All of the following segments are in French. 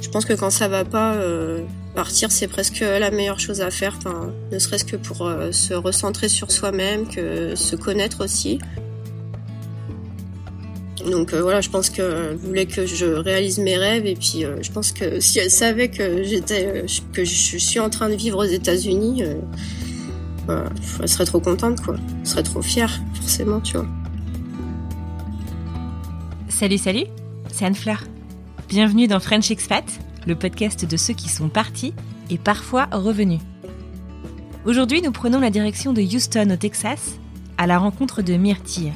Je pense que quand ça va pas, euh, partir, c'est presque la meilleure chose à faire. Ne serait-ce que pour euh, se recentrer sur soi-même, que se connaître aussi. Donc euh, voilà, je pense qu'elle voulait que je réalise mes rêves et puis je pense que si elle savait que j'étais que je suis en train de vivre aux États-Unis, bah, elle serait trop contente quoi. Elle serait trop fière forcément, tu vois. Salut, salut, c'est Anne-Fleur. Bienvenue dans French Expat, le podcast de ceux qui sont partis et parfois revenus. Aujourd'hui, nous prenons la direction de Houston au Texas à la rencontre de Myrtille.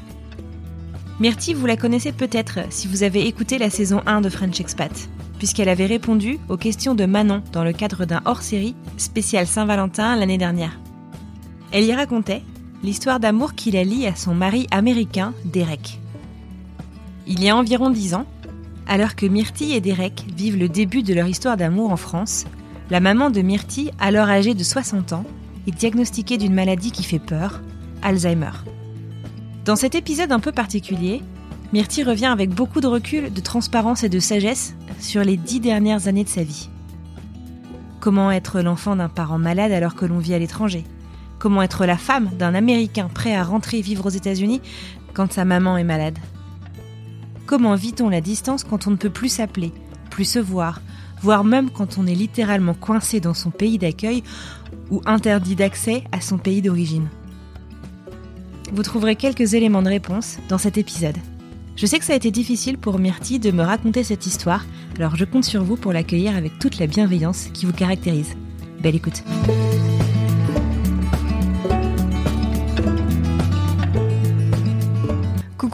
Myrtille, vous la connaissez peut-être si vous avez écouté la saison 1 de French Expat, puisqu'elle avait répondu aux questions de Manon dans le cadre d'un hors-série spécial Saint-Valentin l'année dernière. Elle y racontait l'histoire d'amour qui la lie à son mari américain, Derek. Il y a environ 10 ans, alors que Myrtille et Derek vivent le début de leur histoire d'amour en France, la maman de Myrtille, alors âgée de 60 ans, est diagnostiquée d'une maladie qui fait peur, Alzheimer. Dans cet épisode un peu particulier, Myrtille revient avec beaucoup de recul, de transparence et de sagesse sur les dix dernières années de sa vie. Comment être l'enfant d'un parent malade alors que l'on vit à l'étranger? Comment être la femme d'un Américain prêt à rentrer vivre aux États-Unis quand sa maman est malade? Comment vit-on la distance quand on ne peut plus s'appeler, plus se voir, voire même quand on est littéralement coincé dans son pays d'accueil ou interdit d'accès à son pays d'origine? Vous trouverez quelques éléments de réponse dans cet épisode. Je sais que ça a été difficile pour Myrtille de me raconter cette histoire, alors je compte sur vous pour l'accueillir avec toute la bienveillance qui vous caractérise. Belle écoute.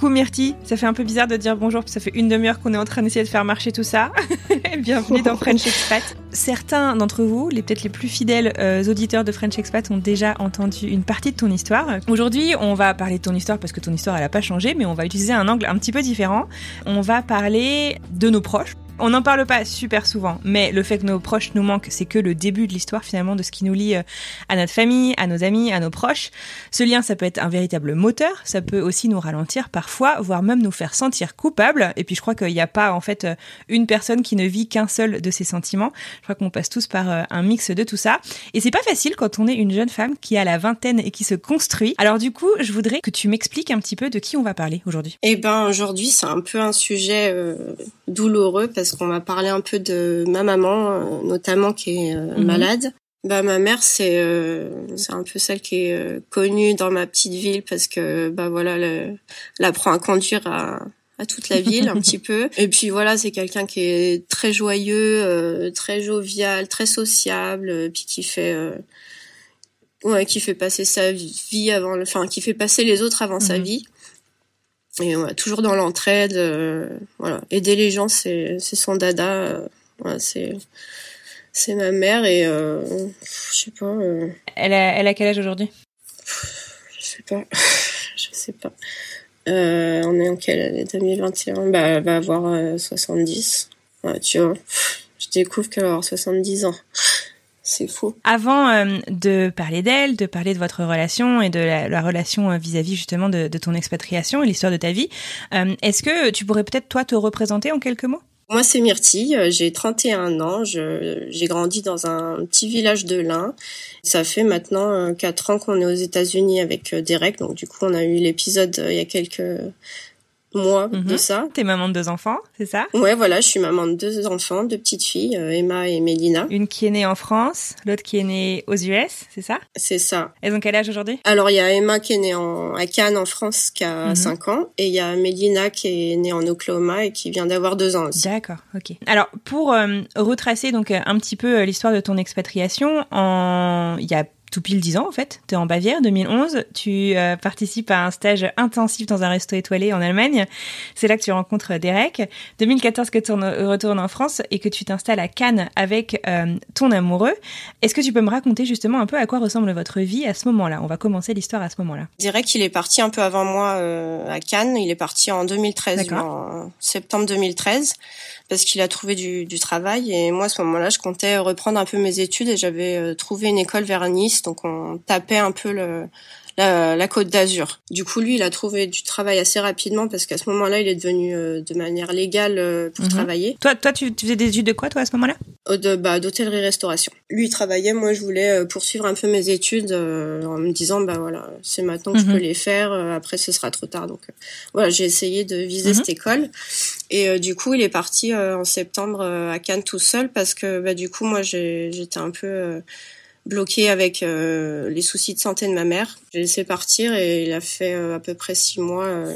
Coucou Myrtille, ça fait un peu bizarre de dire bonjour, parce que ça fait une demi-heure qu'on est en train d'essayer de faire marcher tout ça. Bienvenue dans French Expat. Certains d'entre vous, les peut-être les plus fidèles euh, auditeurs de French Expat, ont déjà entendu une partie de ton histoire. Aujourd'hui, on va parler de ton histoire parce que ton histoire, elle a pas changé, mais on va utiliser un angle un petit peu différent. On va parler de nos proches. On n'en parle pas super souvent, mais le fait que nos proches nous manquent, c'est que le début de l'histoire finalement de ce qui nous lie euh, à notre famille, à nos amis, à nos proches. Ce lien, ça peut être un véritable moteur, ça peut aussi nous ralentir parfois, voire même nous faire sentir coupables. Et puis je crois qu'il n'y a pas en fait euh, une personne qui ne vit qu'un seul de ces sentiments. Je crois qu'on passe tous par euh, un mix de tout ça. Et c'est pas facile quand on est une jeune femme qui a la vingtaine et qui se construit. Alors du coup, je voudrais que tu m'expliques un petit peu de qui on va parler aujourd'hui. Eh ben aujourd'hui c'est un peu un sujet douloureux parce qu'on va parler un peu de ma maman euh, notamment qui est euh, Mhm. malade. Bah ma mère c'est euh, c'est un peu celle qui est euh, connue dans ma petite ville parce que bah voilà le, elle apprend à conduire à à toute la ville un petit peu et puis voilà c'est quelqu'un qui est très joyeux euh, très jovial très sociable puis qui fait ouais qui fait passer sa vie avant le enfin qui fait passer les autres avant sa Mhm. vie et ouais, toujours dans l'entraide euh, voilà. Aider les gens c'est c'est son dada euh, voilà, c'est c'est ma mère et euh, je sais pas euh, Elle a, elle a quel âge aujourd'hui? Je sais pas. Je sais pas. Euh, on est en quelle année? 2021 bah elle va avoir euh, 70 ouais, tu vois. Je découvre qu'elle va avoir 70 ans c'est fou. Avant euh, de parler d'elle, de parler de votre relation et de la, la relation euh, vis-à-vis justement de, de ton expatriation et l'histoire de ta vie, euh, est-ce que tu pourrais peut-être toi te représenter en quelques mots? Moi, c'est Myrtille, j'ai 31 ans, j'ai grandi dans un petit village de l'Ain. Ça fait maintenant euh, 4 ans qu'on est aux États-Unis avec Derek, donc du coup, on a eu l'épisode il y a quelques mois de Mhm. ça. T'es maman de deux enfants, c'est ça? Ouais, voilà, je suis maman de deux enfants, deux petites filles, euh, Emma et Mélina. Une qui est née en France, l'autre qui est née aux US, c'est ça? C'est ça. Elles ont quel âge aujourd'hui? Alors, il y a Emma qui est née en, à Cannes, en France, qui a Mhm. 5 ans. Et il y a Mélina qui est née en Oklahoma et qui vient d'avoir 2 ans aussi. D'accord, ok. Alors pour euh, retracer donc euh, un petit peu l'histoire de ton expatriation, en il y a tout pile 10 ans en fait, tu es en Bavière 2011, tu euh, participes à un stage intensif dans un resto étoilé en Allemagne. C'est là que tu rencontres Derek. 2014 que tu retournes en France et que tu t'installes à Cannes avec euh, ton amoureux. Est-ce que tu peux me raconter justement un peu à quoi ressemble votre vie à ce moment-là? On va commencer l'histoire à ce moment-là. Dirais qu'il est parti un peu avant moi euh, à Cannes. Il est parti en 2013, D'accord. en septembre 2013, parce qu'il a trouvé du, du travail. Et moi, à ce moment-là, je comptais reprendre un peu mes études et j'avais trouvé une école vers Nice. Donc, on tapait un peu le, la, la côte d'Azur. Du coup, lui, il a trouvé du travail assez rapidement parce qu'à ce moment-là, il est devenu euh, de manière légale euh, pour Mhm. travailler. Toi, toi tu, tu faisais des études de quoi toi à ce moment-là? De bah d'hôtellerie-restauration. Lui il travaillait, moi je voulais euh, poursuivre un peu mes études euh, en me disant bah voilà c'est maintenant que Mhm. je peux les faire, après ce sera trop tard donc voilà j'ai essayé de viser Mhm. cette école et du coup il est parti en septembre à Cannes tout seul parce que bah du coup moi j'étais un peu bloquée avec euh, les soucis de santé de ma mère. J'ai laissé partir et il a fait euh, à peu près six mois. euh,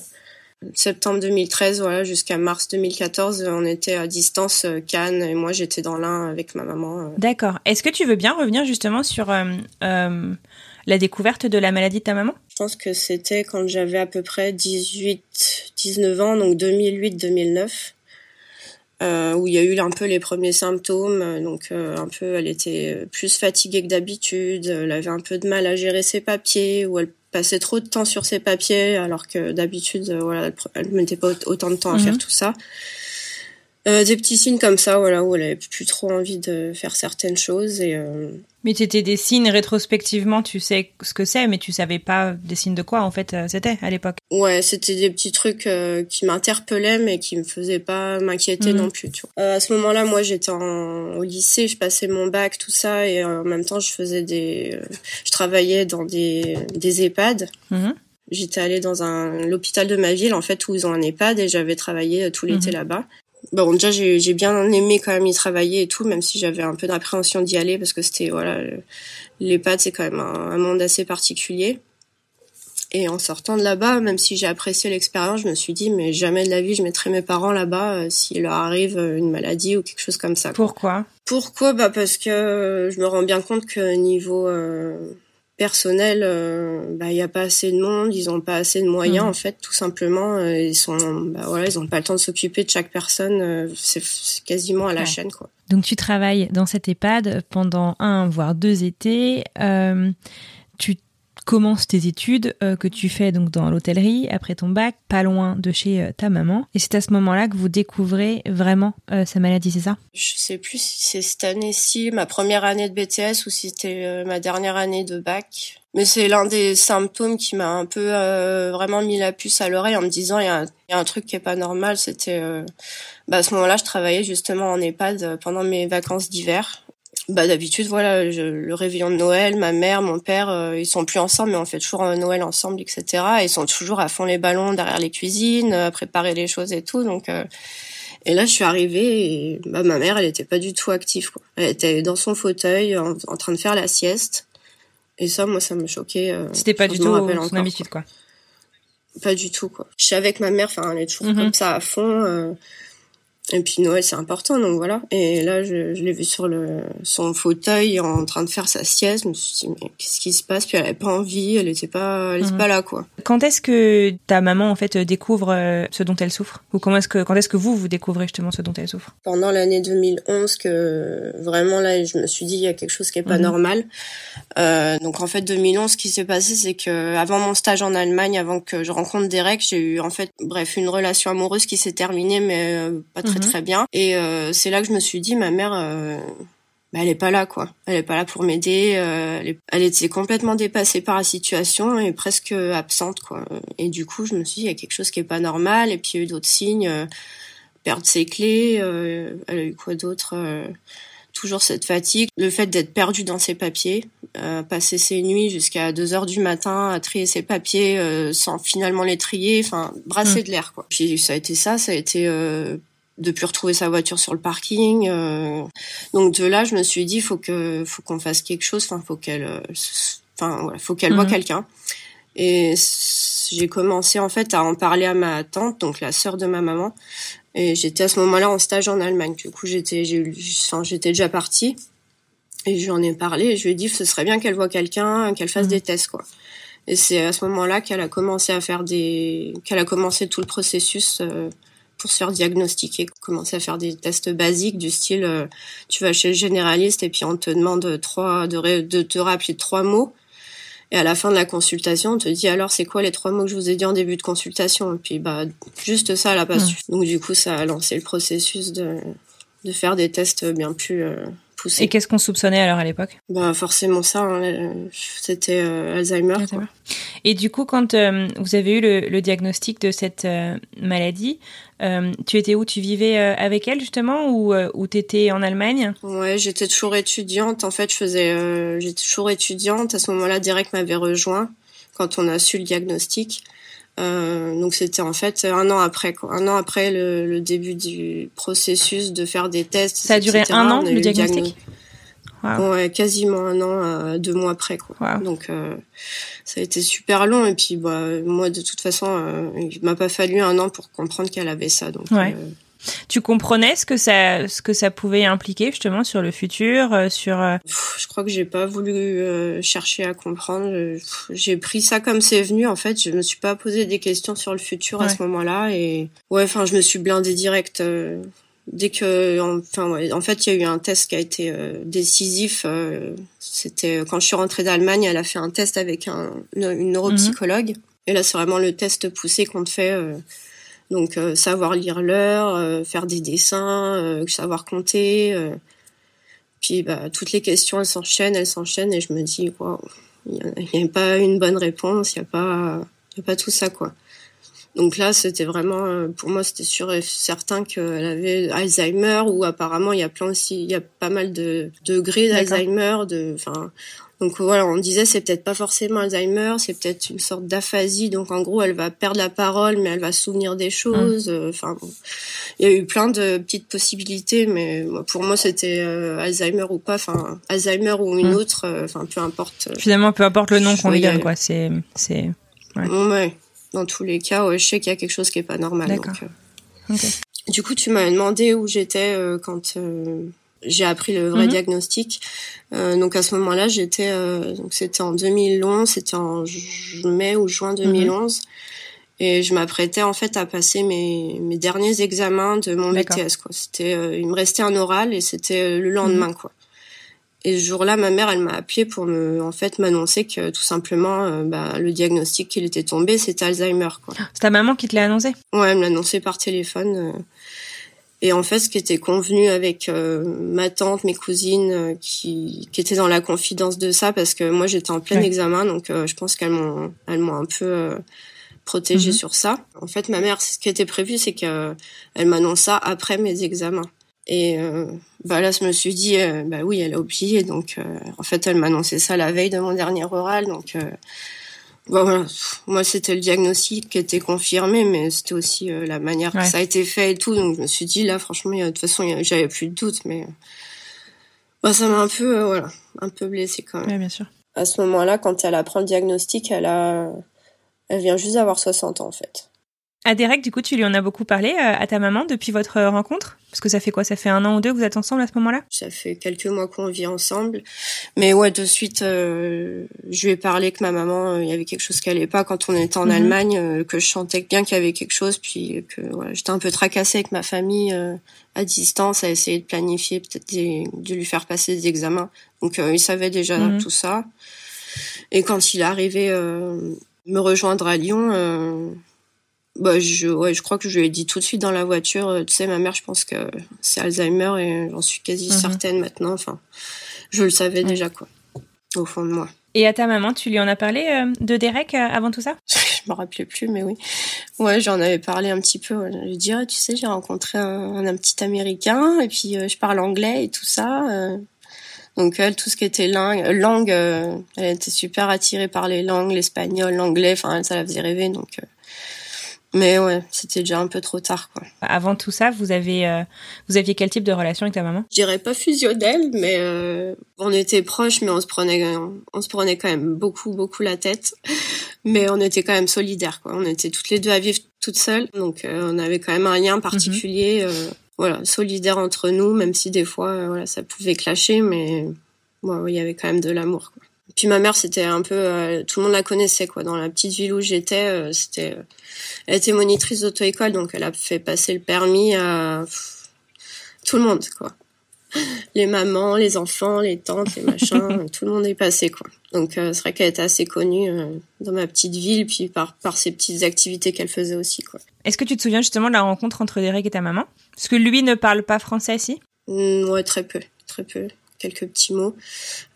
septembre 2013 voilà jusqu'à mars 2014 on était à distance euh, Cannes et moi j'étais dans l'un avec ma maman euh. D'accord. Est-ce que tu veux bien revenir justement sur euh, euh, la découverte de la maladie de ta maman? Je pense que c'était quand j'avais à peu près 18 19 ans donc 2008 2009 euh, où il y a eu un peu les premiers symptômes euh, donc euh, un peu elle était plus fatiguée que d'habitude elle avait un peu de mal à gérer ses papiers ou elle passait trop de temps sur ses papiers alors que d'habitude euh, voilà elle, elle mettait pas aut- autant de temps à Mhm. faire tout ça Euh, des petits signes comme ça voilà où elle avait plus trop envie de faire certaines choses et euh, Mais c'était des signes rétrospectivement, tu sais ce que c'est, mais tu savais pas des signes de quoi en fait euh, c'était à l'époque. Ouais, c'était des petits trucs euh, qui m'interpellaient mais qui me faisaient pas m'inquiéter Mhm. non plus. Tu vois. Euh, à ce moment-là, moi, j'étais en, au lycée, je passais mon bac, tout ça, et en même temps, je faisais des, je travaillais dans des des EHPAD. Mhm. J'étais allée dans un l'hôpital de ma ville en fait où ils ont un EHPAD et j'avais travaillé euh, tout l'été Mhm. là-bas. Bon, déjà j'ai j'ai bien aimé quand même y travailler et tout, même si j'avais un peu d'appréhension d'y aller parce que c'était voilà, le- l'EHPAD c'est quand même un, un monde assez particulier. Et en sortant de là-bas, même si j'ai apprécié l'expérience, je me suis dit mais jamais de la vie je mettrai mes parents là-bas euh, s'il leur arrive euh, une maladie ou quelque chose comme ça. Pourquoi? Pourquoi? Bah parce que euh, je me rends bien compte que niveau euh, personnel, euh, bah il y a pas assez de monde, ils ont pas assez de moyens Mhm. en fait, tout simplement. euh, ils sont, bah voilà, ils ont pas le temps de s'occuper de chaque personne. euh, c'est quasiment à la Ouais. chaîne quoi. Donc tu travailles dans cet EHPAD pendant un voire deux étés. Commences tes études euh, que tu fais donc dans l'hôtellerie après ton bac, pas loin de chez euh, ta maman. Et c'est à ce moment-là que vous découvrez vraiment euh, sa maladie, c'est ça? Je sais plus si c'est cette année-ci, ma première année de BTS ou si c'était euh, ma dernière année de bac. Mais c'est l'un des symptômes qui m'a un peu euh, vraiment mis la puce à l'oreille en me disant il y, a un- y a un truc qui est pas normal. C'était euh, bah, à ce moment-là, je travaillais justement en EHPAD pendant mes vacances d'hiver. Bah d'habitude voilà je- le réveillon de Noël, ma mère, mon père, euh, ils sont plus ensemble mais on fait toujours un Noël ensemble etc. Et ils sont toujours à fond les ballons derrière les cuisines, euh, à préparer les choses et tout donc. euh, et là, je suis arrivée et bah, ma mère, elle était pas du tout active. Quoi. Elle était dans son fauteuil, en, en train de faire la sieste. Et ça, moi, ça me choquait. euh, C'était pas du tout son encore, habitude, quoi. quoi. Pas du tout, quoi. Je suis avec ma mère, enfin, elle est toujours Mhm. comme ça à fond. Et puis Noël, c'est important, donc voilà. Et là, je, je l'ai vue sur le son fauteuil en train de faire sa sieste. Je me suis dit, mais qu'est-ce qui se passe? Puis elle avait pas envie, elle était pas, elle était Mhm. pas là, quoi. Quand est-ce que ta maman en fait découvre euh, ce dont elle souffre? Ou comment est-ce que quand est-ce que vous vous découvrez justement ce dont elle souffre? Pendant l'année 2011 que vraiment là je me suis dit il y a quelque chose qui est pas Mhm. normal. Euh, donc en fait 2011 ce qui s'est passé c'est que avant mon stage en Allemagne avant que je rencontre Derek j'ai eu en fait bref une relation amoureuse qui s'est terminée mais euh, pas très Mhm. très bien et euh, c'est là que je me suis dit ma mère euh, bah, elle est pas là quoi. Elle est pas là pour m'aider. euh, elle, est- elle était complètement dépassée par la situation et presque absente quoi. Et du coup, je me suis dit il y a quelque chose qui est pas normal. Et puis il y a eu d'autres signes, perdre ses clés. elle a eu quoi d'autre toujours cette fatigue, le fait d'être perdu dans ses papiers, euh, passer ses nuits jusqu'à 2 heures du matin à trier ses papiers euh, sans finalement les trier, enfin brasser mm. de l'air quoi. Puis ça a été ça, ça a été euh, de plus retrouver sa voiture sur le parking. Euh. donc de là, je me suis dit faut que faut qu'on fasse quelque chose, enfin faut qu'elle enfin voilà, faut qu'elle voit mm. quelqu'un. Et j'ai commencé en fait à en parler à ma tante, donc la sœur de ma maman. Et j'étais à ce moment-là en stage en Allemagne. Du coup, j'étais, j'ai enfin, j'étais déjà partie. Et je lui en ai parlé et je lui ai dit ce serait bien qu'elle voit quelqu'un, qu'elle fasse mmh. des tests quoi. Et c'est à ce moment-là qu'elle a commencé à faire des, qu'elle a commencé tout le processus euh, pour se faire diagnostiquer, commencer à faire des tests basiques du style euh, tu vas chez le généraliste et puis on te demande trois de, de te rappeler trois mots. Et à la fin de la consultation, on te dit alors c'est quoi les trois mots que je vous ai dit en début de consultation? Et puis bah juste ça, elle a pas su. Donc du coup, ça a lancé le processus de de faire des tests bien plus euh, et qu'est-ce qu'on soupçonnait alors à l'époque Bah forcément ça, hein, euh, c'était euh, Alzheimer. Et du coup, quand euh, vous avez eu le, diagnostic de cette maladie, tu étais où? Tu vivais avec elle justement ou, ou tu étais en Allemagne? Ouais, j'étais toujours étudiante. En fait, je faisais, j'étais toujours étudiante. À ce moment-là, Derek m'avait rejoint quand on a su le diagnostic. Donc c'était en fait un an après, quoi. un an après le, début du processus de faire des tests. Ça a duré un an le diagnostic. Ouais, quasiment un an, euh, deux mois après quoi. Donc euh, ça a été super long et puis bah moi de toute façon euh, il m'a pas fallu un an pour comprendre qu'elle avait ça donc. Ouais. Tu comprenais ce que ça, ce que ça pouvait impliquer justement sur le futur, sur. Je crois que j'ai pas voulu chercher à comprendre. J'ai pris ça comme c'est venu. En fait, je me suis pas posé des questions sur le futur à ce moment-là et ouais, enfin, je me suis blindée direct dès que enfin ouais, en fait il y a eu un test qui a été euh, décisif euh, c'était quand je suis rentrée d'Allemagne elle a fait un test avec un une, neuropsychologue mhm. et là c'est vraiment le test poussé qu'on te fait euh, donc savoir lire l'heure faire des dessins savoir compter puis bah toutes les questions elles s'enchaînent elles s'enchaînent et je me dis waouh il n'y a, pas une bonne réponse il y a pas y a pas tout ça quoi. Donc là, c'était vraiment, euh, pour moi, c'était sûr et certain qu'elle avait Alzheimer ou apparemment il y a plein aussi, il y a pas mal de degrés d'Alzheimer, de, enfin, donc voilà, on disait c'est peut-être pas forcément Alzheimer, c'est peut-être une sorte d'aphasie. Donc en gros, elle va perdre la parole, mais elle va se souvenir des choses. Mmh. Euh, enfin, il y a eu plein de petites possibilités, mais pour moi c'était euh, Alzheimer ou pas. Enfin, Alzheimer ou une mmh. autre. Enfin, peu importe. Finalement, peu importe le nom qu'on lui donne, quoi. C'est, c'est. Ouais. ouais dans tous les cas, je sais qu'il y a quelque chose qui est pas normal. Donc, euh. Du coup, tu m'as demandé où j'étais euh, quand euh, j'ai appris le vrai mhm. diagnostic. donc à ce moment-là, j'étais, donc c'était en 2011, c'était en mai ou juin 2011. Mhm. Et je m'apprêtais en fait à passer mes, mes derniers examens de mon BTS. Quoi. C'était, il me restait un oral et c'était le lendemain. Mhm. quoi. Et ce jour-là, ma mère, elle m'a appelé pour me, en fait, m'annoncer que tout simplement, euh, bah, le diagnostic qu'il était tombé, c'était Alzheimer. Quoi. C'est ta maman qui te l'a annoncé? Ouais, elle me l'a annoncé par téléphone. Euh. Et en fait, ce qui était convenu avec euh, ma tante, mes cousines, qui, qui étaient dans la confidence de ça, parce que moi, j'étais en plein examen, donc je pense qu'elles m'ont, elles m'ont un peu protégée mhm. sur ça. En fait, ma mère, ce qui était prévu, c'est qu'elle m'annonce ça après mes examens. Et euh, bah là, je me suis dit, euh, bah oui, elle a oublié. Donc, euh, en fait, elle m'a annoncé ça la veille de mon dernier oral. Donc, bah voilà, moi, c'était le diagnostic qui était confirmé, mais c'était aussi la manière que ça a été fait et tout. Donc, je me suis dit, là, franchement, de toute façon, j'avais plus de doute, mais bah, ça m'a un peu, voilà, un peu blessé quand même. Ouais, bien sûr. À ce moment-là, quand elle apprend le diagnostic, elle a, elle vient juste d'avoir 60 ans, en fait. À Derek, du coup, tu lui en as beaucoup parlé euh, à ta maman depuis votre rencontre? Parce que ça fait quoi? Ça fait un an ou deux que vous êtes ensemble à ce moment-là? Ça fait quelques mois qu'on vit ensemble. Mais ouais, de suite, euh, je lui ai parlé que ma maman, euh, il y avait quelque chose qui allait pas quand on était en mhm. Allemagne, que je sentais bien qu'il y avait quelque chose, puis que j'étais un peu tracassée avec ma famille à distance, à essayer de planifier, peut-être de lui faire passer des examens. Donc il savait déjà mhm. tout ça. Et quand il est arrivé me rejoindre à Lyon bah, je, ouais, je crois que je lui ai dit tout de suite dans la voiture. Euh, tu sais, ma mère, je pense que c'est Alzheimer et j'en suis quasi mhm. certaine maintenant. Enfin, je le savais déjà, quoi, au fond de moi. Et à ta maman, tu lui en as parlé euh, de Derek euh, avant tout ça? Me rappelais plus, mais oui. Ouais, j'en avais parlé un petit peu. Je lui dit, tu sais, j'ai rencontré un, un, petit Américain, et puis je parle anglais et tout ça. Donc elle, tout ce qui était langue, langue elle était super attirée par les langues, l'espagnol, l'anglais. Enfin, ça la faisait rêver. Donc mais ouais, c'était déjà un peu trop tard, quoi. Avant tout ça, vous avez, euh, vous aviez quel type de relation avec ta maman? Je dirais pas fusionnelle, mais euh, on était proches, mais on se prenait, on, se prenait quand même beaucoup, beaucoup la tête. Mais on était quand même solidaires, quoi. On était toutes les deux à vivre toutes seules, donc euh, on avait quand même un lien particulier, mhm. voilà, solidaire entre nous, même si des fois, voilà, ça pouvait clasher, mais bon, il y avait quand même de l'amour, quoi. Puis ma mère, c'était un peu, euh, tout le monde la connaissait quoi. Dans la petite ville où j'étais, euh, c'était, euh, elle était monitrice d'auto-école, donc elle a fait passer le permis à tout le monde quoi. Les mamans, les enfants, les tantes, les machins, tout le monde est passé quoi. Donc c'est vrai qu'elle était assez connue dans ma petite ville, puis par par ses petites activités qu'elle faisait aussi quoi. Est-ce que tu te souviens justement de la rencontre entre Derek et ta maman? Parce que lui ne parle pas français, si? Mmh, Ouais, très peu, très peu quelques petits mots.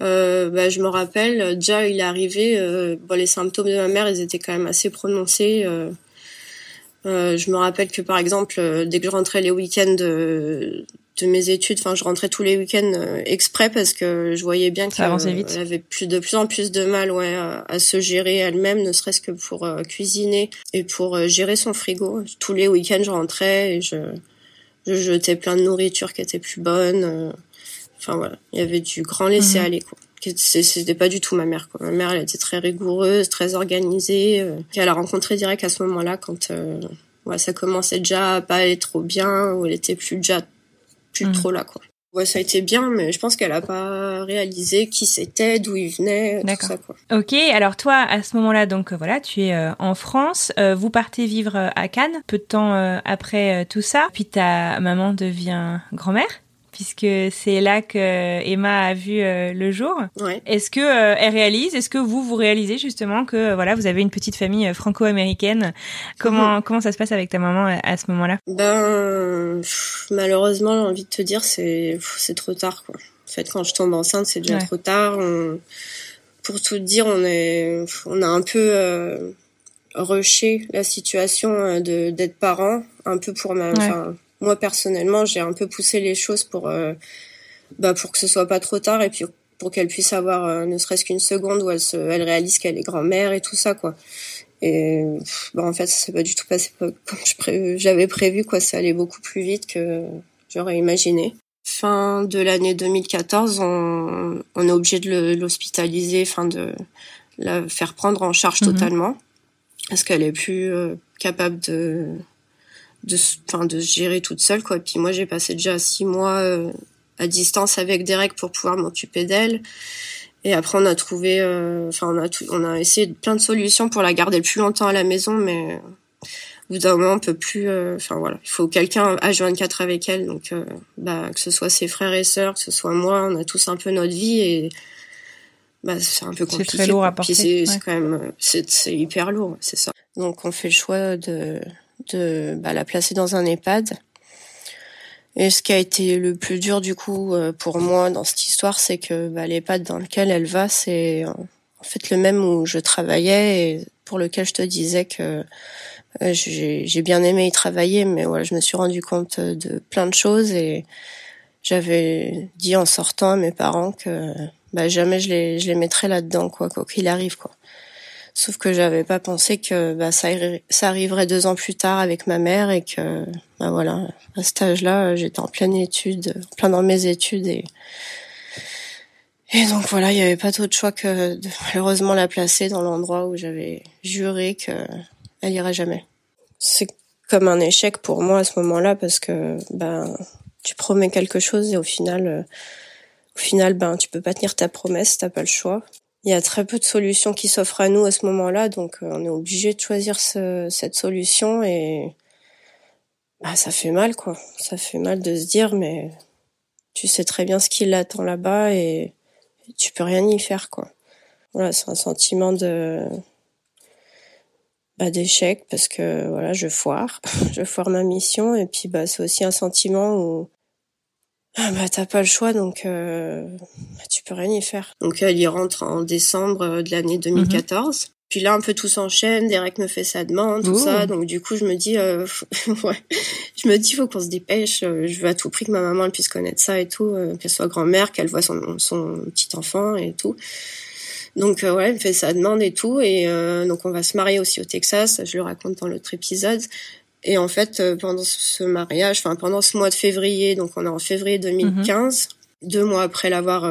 Euh, bah, je me rappelle, déjà il est arrivé, euh, bon, les symptômes de ma mère, ils étaient quand même assez prononcés. Euh, euh je me rappelle que par exemple, euh, dès que je rentrais les week-ends de, de mes études, enfin je rentrais tous les week-ends euh, exprès parce que je voyais bien qu'elle avait plus de plus en plus de mal ouais à, se gérer elle-même, ne serait-ce que pour cuisiner et pour gérer son frigo. Tous les week-ends, je rentrais et je, je jetais plein de nourriture qui était plus bonne. Enfin voilà, il y avait du grand laisser mhm. aller quoi. C'était pas du tout ma mère quoi. Ma mère elle était très rigoureuse, très organisée. Euh, elle a rencontré direct à ce moment-là quand euh, ouais, ça commençait déjà à pas aller trop bien ou elle était plus déjà plus mhm. trop là quoi. Ouais, ça a été bien, mais je pense qu'elle a pas réalisé qui c'était, d'où il venait, tout ça quoi. Ok, alors toi, à ce moment-là, donc voilà, tu es euh, en France, euh, vous partez vivre à Cannes, peu de temps après tout ça, puis ta maman devient grand-mère puisque c'est là que Emma a vu euh, le jour. Est-ce que euh, elle réalise? Est-ce que vous vous réalisez justement que euh, voilà vous avez une petite famille franco-américaine? Comment mhm. comment ça se passe avec ta maman à, ce moment-là? Ben malheureusement j'ai envie de te dire c'est c'est trop tard quoi. En fait quand je tombe enceinte c'est déjà trop tard. Pour tout dire on est on a un peu rushé la situation de d'être parent un peu pour ma moi personnellement, j'ai un peu poussé les choses pour euh, bah pour que ce soit pas trop tard et puis pour qu'elle puisse avoir euh, ne serait-ce qu'une seconde où elle se elle réalise qu'elle est grand-mère et tout ça quoi. Et bah en fait, ça s'est pas du tout passé comme j'avais prévu quoi, ça allait beaucoup plus vite que j'aurais imaginé. Fin de l'année 2014, on, on est obligé de l'hospitaliser, enfin de la faire prendre en charge mhm. totalement parce qu'elle est plus euh, capable de de enfin de se gérer toute seule quoi. Puis moi j'ai passé déjà six mois euh, à distance avec Derek pour pouvoir m'occuper d'elle. Et après on a trouvé euh, enfin on a on a essayé plein de solutions pour la garder le plus longtemps à la maison mais au bout d'un moment on peut plus euh, enfin voilà. Il faut quelqu'un H24 avec elle. Donc bah que ce soit ses frères et sœurs que ce soit moi on a tous un peu notre vie et bah c'est un peu compliqué c'est très lourd à porter c'est quand même c'est hyper lourd c'est ça. Donc on fait le choix de de bah, la placer dans un EHPAD. Et ce qui a été le plus dur du coup euh, pour moi dans cette histoire, c'est que bah, l'EHPAD dans lequel elle va, c'est en fait le même où je travaillais et pour lequel je te disais que euh, j'ai bien aimé y travailler, mais voilà, je me suis rendu compte de plein de choses et j'avais dit en sortant à mes parents que bah, jamais je les, je les mettrais là-dedans, quoi, quoi qu'il arrive, quoi. Sauf que j'avais pas pensé que bah, ça, arriverait deux ans plus tard avec ma mère et que bah voilà, à cet âge-là, j'étais en pleine étude, en plein dans mes études et et donc voilà, il n'y avait pas d'autre choix que de malheureusement la placer dans l'endroit où j'avais juré qu'elle irait jamais. C'est comme un échec pour moi à ce moment-là parce que ben tu promets quelque chose et au final euh, au final ben tu peux pas tenir ta promesse, t'as pas le choix il y a très peu de solutions qui s'offrent à nous à ce moment-là, donc euh, on est obligé de choisir ce, cette solution et bah ça fait mal quoi. Ça fait mal de se dire mais tu sais très bien ce qui l'attend là-bas et, tu peux rien y faire quoi. Voilà, c'est un sentiment de bah, d'échec parce que voilà, je foire, je foire ma mission et puis bah c'est aussi un sentiment où ah bah t'as pas le choix donc euh, bah, tu peux rien y faire. Donc elle y rentre en décembre euh, de l'année 2014. Puis là, un peu tout s'enchaîne. Derek me fait sa demande, tout ça. Donc du coup, je me dis, euh, ouais, je me dis, faut qu'on se dépêche. Euh, je veux à tout prix que ma maman elle puisse connaître ça et tout, euh, qu'elle soit grand-mère, qu'elle voit son, son petit enfant et tout. Donc ouais, elle me fait sa demande et tout. Et donc on va se marier aussi au Texas. Je le raconte dans l'autre épisode. Et en fait, pendant ce mariage, enfin pendant ce mois de février, donc on est en février 2015, mhm. deux mois après l'avoir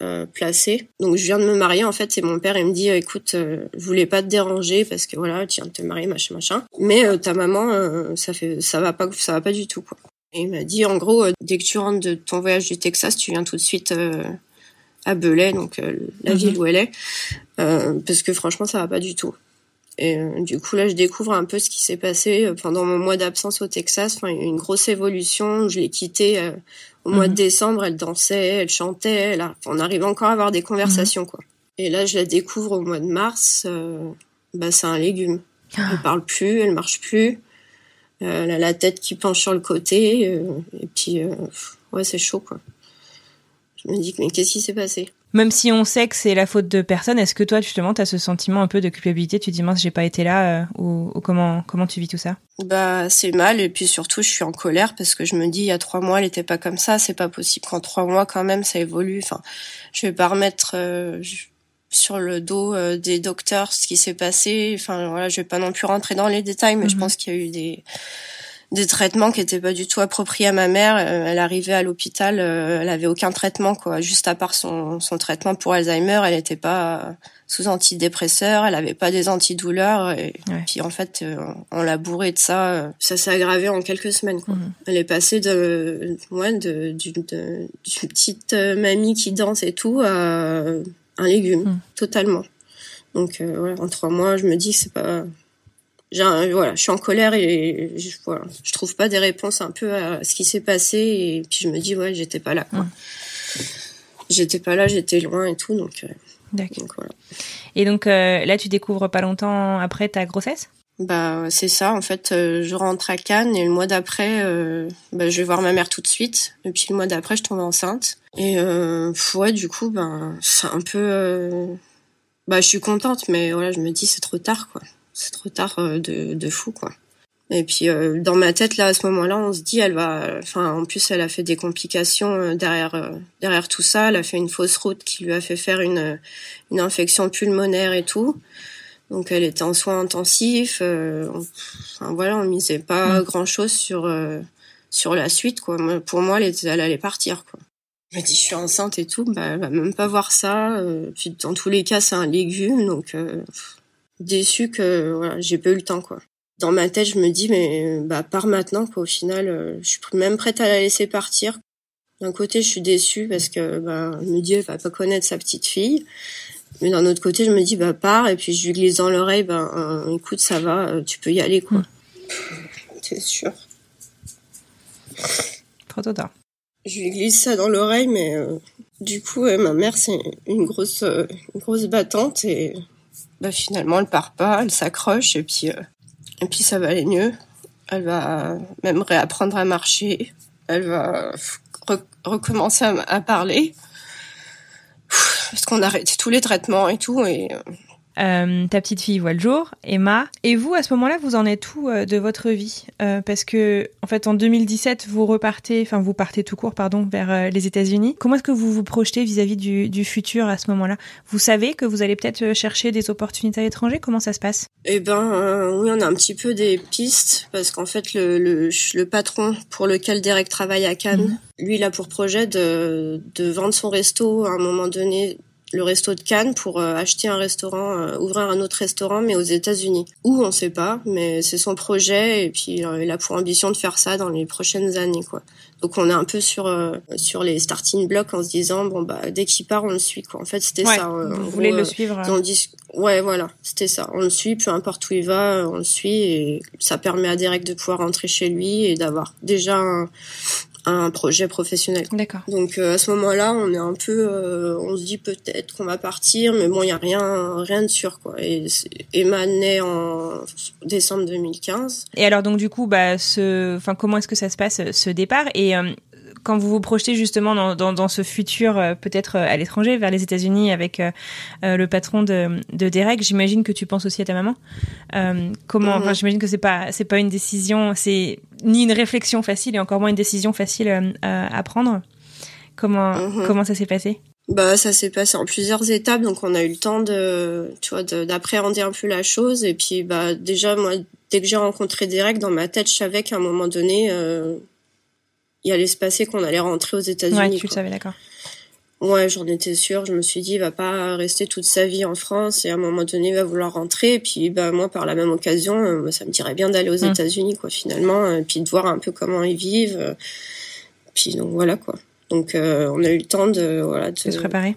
euh, placé. Donc je viens de me marier en fait, c'est mon père il me dit écoute, euh, je voulais pas te déranger parce que voilà, tu viens de te marier machin machin. Mais euh, ta maman euh, ça fait ça va pas ça va pas du tout quoi. Et il m'a dit en gros dès que tu rentres de ton voyage du Texas, tu viens tout de suite à Belay donc la mhm. ville où elle est parce que franchement ça va pas du tout. Et du coup là, je découvre un peu ce qui s'est passé pendant mon mois d'absence au Texas. Enfin, il y a eu une grosse évolution. Je l'ai quitté au mois de mhm. décembre, elle dansait, elle chantait, là, on arrive encore à avoir des conversations, mhm. quoi. Et là, je la découvre au mois de mars, euh, bah, c'est un légume. Ah. Elle parle plus, elle marche plus. Euh, elle a la tête qui penche sur le côté, euh, et puis, ouais, c'est chaud, quoi. Je me dis, mais qu'est-ce qui s'est passé? Même si on sait que c'est la faute de personne, est-ce que toi justement tu as ce sentiment un peu de culpabilité? Tu te dis mince j'ai pas été là euh, ou, comment comment tu vis tout ça? Bah c'est mal et puis surtout je suis en colère parce que je me dis il y a trois mois elle était pas comme ça, c'est pas possible qu'en trois mois quand même ça évolue. Enfin je vais pas remettre euh, sur le dos euh, des docteurs ce qui s'est passé. Enfin voilà je vais pas non plus rentrer dans les détails mais je mhm. pense qu'il y a eu des des traitements qui étaient pas du tout appropriés à ma mère. Euh, elle arrivait à l'hôpital, euh, elle avait aucun traitement quoi, juste à part son, son traitement pour Alzheimer, elle n'était pas sous antidépresseur, elle avait pas des antidouleurs et puis en fait euh, on l'a bourrée de ça, ça s'est aggravé en quelques semaines quoi. Mhm. Elle est passée de ouais de d'une petite mamie qui danse et tout à un légume mhm. totalement. Donc voilà, en trois mois, je me dis que c'est pas voilà, je suis en colère et je, voilà, je trouve pas des réponses un peu à ce qui s'est passé et puis je me dis ouais, j'étais pas là quoi. J'étais pas là, j'étais loin et tout donc. Euh, D'accord. Voilà. Et donc euh, là, tu découvres pas longtemps après ta grossesse? Bah c'est ça. En fait, euh, je rentre à Cannes et le mois d'après, bah, je vais voir ma mère tout de suite. Et puis le mois d'après, je tombe enceinte. Et ouais, du coup, ben c'est un peu. Bah je suis contente, mais voilà, je me dis c'est trop tard quoi c'est trop tard euh, de, de fou quoi. Et puis euh, dans ma tête là à ce moment-là, on se dit elle va enfin en plus elle a fait des complications euh, derrière derrière tout ça, elle a fait une fausse route qui lui a fait faire une une infection pulmonaire et tout. Donc elle était en soins intensifs enfin voilà, on misait pas grand-chose sur sur la suite quoi. Pour moi, elle, elle allait partir quoi. Je me dis je suis enceinte et tout, bah elle va même pas voir ça. puis dans tous les cas, c'est un légume donc déçue que voilà, j'ai pas eu le temps quoi. Dans ma tête, je me dis mais bah pars maintenant quoi. Au final, euh, je suis même prête à la laisser partir. D'un côté, je suis déçue parce que bah me dis elle va pas connaître sa petite fille. Mais d'un autre côté, je me dis bah pars et puis je lui glisse dans l'oreille bah euh, écoute ça va, euh, tu peux y aller quoi. C'est sûr. Trop tard. Je lui glisse ça dans l'oreille mais du coup ma mère c'est une grosse une grosse battante et bah finalement elle part pas, elle s'accroche et puis euh, et puis ça va aller mieux. Elle va même réapprendre à marcher. Elle va recommencer à, parler parce qu'on a arrêté tous les traitements et tout et euh, euh, ta petite fille voit le jour, Emma. Et vous, à ce moment-là, vous en êtes où euh, de votre vie euh, Parce que, en fait, en 2017, vous repartez, enfin, vous partez tout court, pardon, vers les États-Unis. Comment est-ce que vous vous projetez vis-à-vis du, du, futur à ce moment-là? Vous savez que vous allez peut-être chercher des opportunités à l'étranger Comment ça se passe? Eh ben, oui, on a un petit peu des pistes parce qu'en fait, le, le, le, patron pour lequel Derek travaille à Cannes, mhm. lui, il a pour projet de, de vendre son resto à un moment donné le resto de Cannes pour euh, acheter un restaurant, euh, ouvrir un autre restaurant, mais aux États-Unis. Où on sait pas, mais c'est son projet et puis euh, il a pour ambition de faire ça dans les prochaines années, quoi. Donc on est un peu sur sur les starting blocks en se disant bon bah dès qu'il part on le suit quoi. En fait c'était ça. vous voulez le suivre. On dit ouais voilà c'était ça. On le suit peu importe où il va on le suit et ça permet à Derek de pouvoir rentrer chez lui et d'avoir déjà un, un projet professionnel. D'accord. Donc euh, à ce moment-là, on est un peu, euh, on se dit peut-être qu'on va partir, mais bon, il y a rien, rien de sûr quoi. Et Emma naît en décembre 2015. Et alors donc du coup, bah, ce, enfin comment est-ce que ça se passe ce départ? Et euh, quand vous vous projetez justement dans, dans, dans ce futur, euh, peut-être à l'étranger, vers les États-Unis, avec le patron de, de Derek, j'imagine que tu penses aussi à ta maman. comment Enfin, mhm. j'imagine que c'est pas c'est pas une décision, c'est ni une réflexion facile et encore moins une décision facile à prendre. Comment mhm. comment ça s'est passé? Bah, ça s'est passé en plusieurs étapes, donc on a eu le temps de, tu vois, d'appréhender un peu la chose. Et puis, bah, déjà, moi, dès que j'ai rencontré Derek, dans ma tête, je savais qu'à un moment donné, euh, il allait se passer qu'on allait rentrer aux États-Unis. Ouais, tu le savais, d'accord. Ouais, j'en étais sûre. Je me suis dit, il va pas rester toute sa vie en France et à un moment donné, il va vouloir rentrer. Et puis, bah, moi, par la même occasion, euh, ça me dirait bien d'aller aux hum. États-Unis, quoi, finalement, et puis de voir un peu comment ils vivent. Puis, donc, voilà, quoi. Donc euh, on a eu le temps de voilà de, se préparer.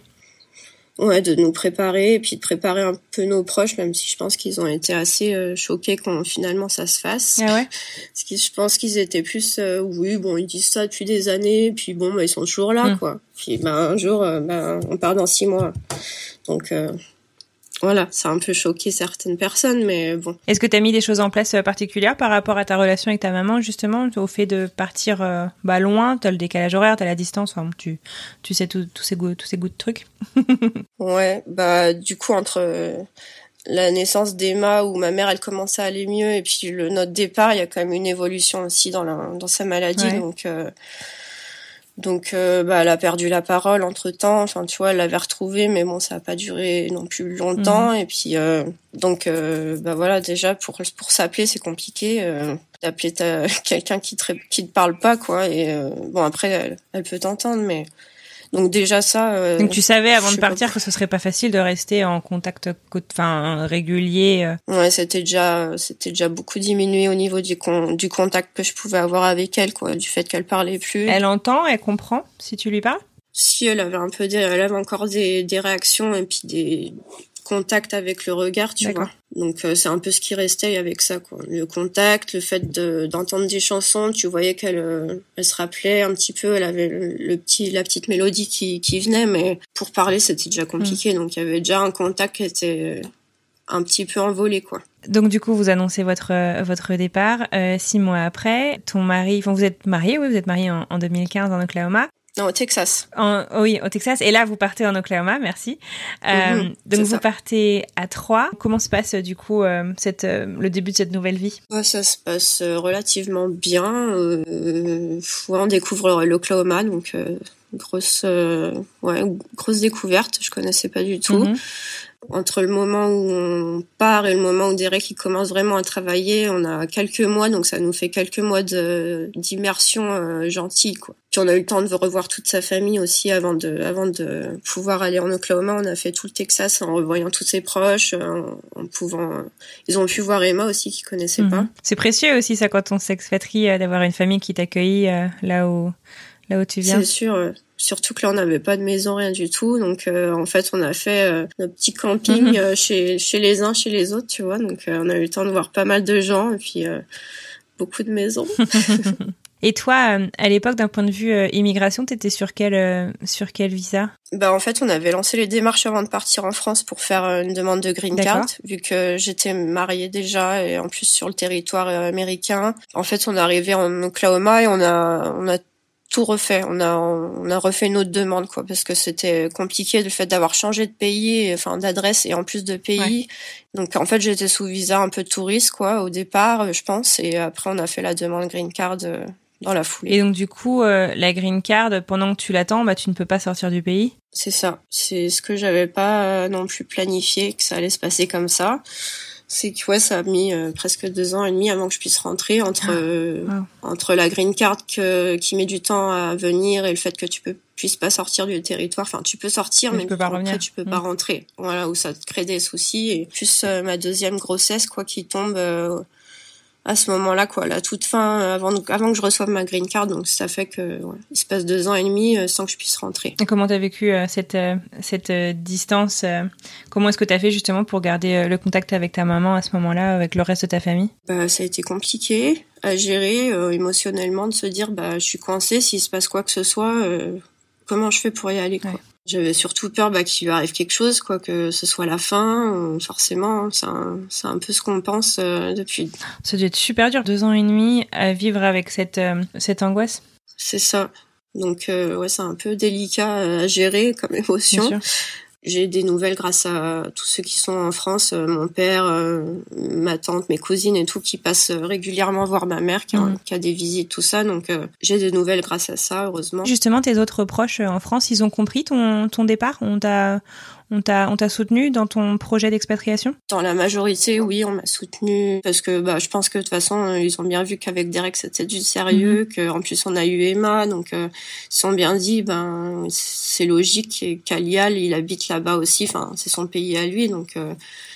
Ouais, de nous préparer et puis de préparer un peu nos proches, même si je pense qu'ils ont été assez euh, choqués quand finalement ça se fasse. Ah ouais. Parce que je pense qu'ils étaient plus, euh, oui, bon, ils disent ça depuis des années, puis bon, bah, ils sont toujours là, hmm. quoi. Puis bah, un jour, bah, on part dans six mois. Donc voilà, ça a un peu choqué certaines personnes, mais bon. Est-ce que tu as mis des choses en place euh, particulières par rapport à ta relation avec ta maman, justement, au fait de partir euh, bah, loin? Tu as le décalage horaire, tu as la distance, enfin, tu, tu sais tous ces goûts, tous ces goûts de trucs? ouais, bah du coup, entre euh, la naissance d'Emma, où ma mère, elle commençait à aller mieux, et puis le, notre départ, il y a quand même une évolution aussi dans, la, dans sa maladie, donc... Donc, euh, bah, elle a perdu la parole entre temps. Enfin, tu vois, elle l'avait retrouvée, mais bon, ça a pas duré non plus longtemps. Mhm. Et puis, euh, donc, euh, bah voilà, déjà pour pour s'appeler, c'est compliqué d'appeler quelqu'un qui te qui te parle pas, quoi. Et bon, après, elle, elle peut t'entendre, mais donc déjà ça. Euh, Donc tu savais avant de partir que ce serait pas facile de rester en contact, enfin régulier. Euh. Ouais, c'était déjà, c'était déjà beaucoup diminué au niveau du con, du contact que je pouvais avoir avec elle, quoi, du fait qu'elle parlait plus. Elle entend, elle comprend si tu lui parles? Si elle avait un peu, des, elle avait encore des, des réactions et puis des, contact avec le regard, tu vois. Donc euh, c'est un peu ce qui restait avec ça, quoi. Le contact, le fait d'entendre des chansons, tu voyais qu'elle euh, elle se rappelait un petit peu, elle avait le, petit la petite mélodie qui, qui venait, mais pour parler c'était déjà compliqué. Mm. Donc il y avait déjà un contact qui était un petit peu envolé, quoi. Donc du coup, vous annoncez votre votre départ euh, six mois après. Ton mari, enfin vous êtes marié, oui, vous êtes marié en, en 2015 en Oklahoma. Non, au Texas. En, oui, au Texas. Et là, vous partez en Oklahoma, merci. Euh, mhm, donc, vous partez à Troyes. Comment se passe du coup euh, cette, euh, le début de cette nouvelle vie? Ça se passe relativement bien. on découvre l'Oklahoma, donc grosse, ouais, grosse découverte. Je connaissais pas du tout. Mhm entre le moment où on part et le moment où Derek il commence vraiment à travailler, on a quelques mois, donc ça nous fait quelques mois de d'immersion euh, gentille quoi. Puis on a eu le temps de revoir toute sa famille aussi avant de avant de pouvoir aller en Oklahoma. On a fait tout le Texas en revoyant tous ses proches, en, pouvant. Ils ont pu voir Emma aussi qui connaissait pas. Mhm. C'est précieux aussi ça quand on s'expatrie euh, d'avoir une famille qui t'accueille euh, là où là où tu viens. C'est sûr. Surtout que là, on n'avait pas de maison, rien du tout. Donc, euh, en fait, on a fait euh, notre petit camping mhm. euh, chez, chez les uns, chez les autres, tu vois. Donc, on a eu le temps de voir pas mal de gens et puis beaucoup de maisons. et toi, à l'époque, d'un point de vue immigration, t'étais sur quel sur quel visa? Bah, en fait, on avait lancé les démarches avant de partir en France pour faire une demande de green card, vu que j'étais mariée déjà et en plus sur le territoire américain. En fait, on est arrivé en Oklahoma et on a on a tout refait. On a on a refait une autre demande quoi parce que c'était compliqué le fait d'avoir changé de pays, enfin d'adresse et en plus de pays. Donc en fait j'étais sous visa un peu touriste quoi au départ, je pense, et après on a fait la demande green card euh, dans la foulée. Et donc du coup euh, la green card pendant que tu l'attends, bah tu ne peux pas sortir du pays? C'est ça. C'est ce que j'avais pas euh, non plus planifié que ça allait se passer comme ça c'est que ouais, ça a mis euh, presque deux ans et demi avant que je puisse rentrer entre ah. euh, entre la green card que, qui met du temps à venir et le fait que tu peux puisses pas sortir du territoire. Enfin, tu peux sortir, mais, tu peux pas après, tu peux pas mm. rentrer. Voilà, où ça te crée des soucis. Et plus euh, ma deuxième grossesse, quoi, qui tombe à ce moment-là, quoi, la toute fin, avant, avant que je reçoive ma green card. Donc ça fait que ouais, il se passe deux ans et demi euh, sans que je puisse rentrer. Et comment t'as vécu euh, cette euh, cette distance Comment est-ce que t'as fait justement pour garder le contact avec ta maman à ce moment-là, avec le reste de ta famille? Bah ça a été compliqué à gérer émotionnellement, de se dire bah je suis coincée, s'il se passe quoi que ce soit, comment je fais pour y aller quoi. J'avais surtout peur bah, qu'il lui arrive quelque chose, quoi, que ce soit la fin. Euh, forcément, c'est un, un, peu ce qu'on pense euh, depuis. Ça doit être super dur, deux ans et demi à vivre avec cette, euh, cette angoisse. C'est ça. Donc ouais, c'est un peu délicat à gérer comme émotion. J'ai des nouvelles grâce à tous ceux qui sont en France, euh, mon père, euh, ma tante, mes cousines et tout, qui passent régulièrement voir ma mère, qui, a, mhm. qui a des visites, tout ça. Donc euh, j'ai des nouvelles grâce à ça, heureusement. Justement, tes autres proches en France, ils ont compris ton, ton départ? On t'a on t'a, on t'a soutenu dans ton projet d'expatriation? Dans la majorité, oui, on m'a soutenu parce que bah, je pense que de toute façon, ils ont bien vu qu'avec Derek c'était du sérieux, mm qu'en plus on a eu Emma, donc euh, ils sont bien dit, ben c'est logique qu'Alial il habite là-bas aussi, enfin c'est son pays à lui, donc euh,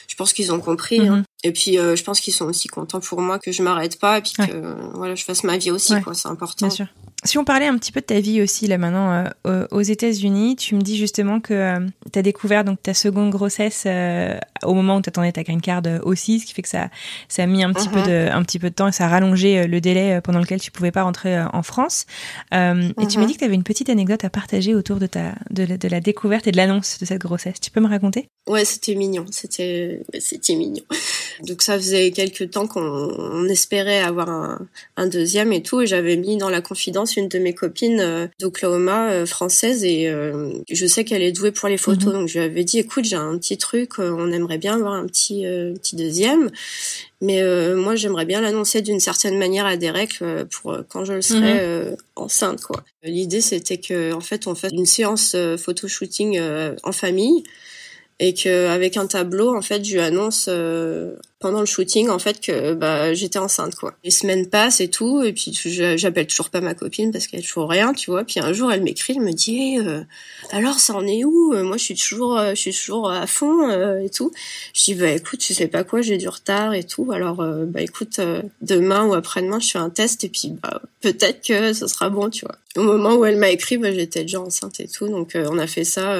je pense qu'ils ont compris. Hein. Mhm. Et puis euh, je pense qu'ils sont aussi contents pour moi que je m'arrête pas et puis que voilà je fasse ma vie aussi, quoi, c'est important. Bien sûr. Si on parlait un petit peu de ta vie aussi là maintenant euh, aux États-Unis, tu me dis justement que euh, tu as découvert donc ta seconde grossesse euh, au moment où tu attendais ta green card aussi, ce qui fait que ça ça a mis un petit peu mhm. de un petit peu de temps et ça a rallongé le délai pendant lequel tu pouvais pas rentrer en France. Et tu m'as mhm. dit que tu avais une petite anecdote à partager autour de ta de, de la découverte et de l'annonce de cette grossesse. Tu peux me raconter? Ouais, c'était mignon, c'était c'était mignon. Donc ça faisait quelques temps qu'on espérait avoir un, un deuxième et tout et j'avais mis dans la confidence une de mes copines euh, d'Oklahoma euh, française et euh, je sais qu'elle est douée pour les photos. Mhm. Donc je lui avais dit, écoute, j'ai un petit truc, on aimerait bien avoir un petit petit deuxième. Mais moi, j'aimerais bien l'annoncer d'une certaine manière à Derek pour quand je le serai mhm. enceinte. quoi. L'idée, c'était que en fait, on fasse une séance photo shooting en famille et que avec un tableau, en fait, je lui annonce pendant le shooting en fait que bah j'étais enceinte quoi. Les semaines passent et tout et puis j'appelle toujours pas ma copine parce qu'elle toujours rien, tu vois. Puis un jour elle m'écrit, elle me dit euh, alors ça en est où? Moi je suis toujours euh, je suis toujours à fond euh, et tout. Je dis bah écoute, tu sais pas quoi, j'ai du retard et tout. Alors bah écoute demain ou après-demain, je fais un test et puis bah peut-être que ce sera bon, tu vois. Au moment où elle m'a écrit, bah, j'étais déjà enceinte et tout. Donc on a fait ça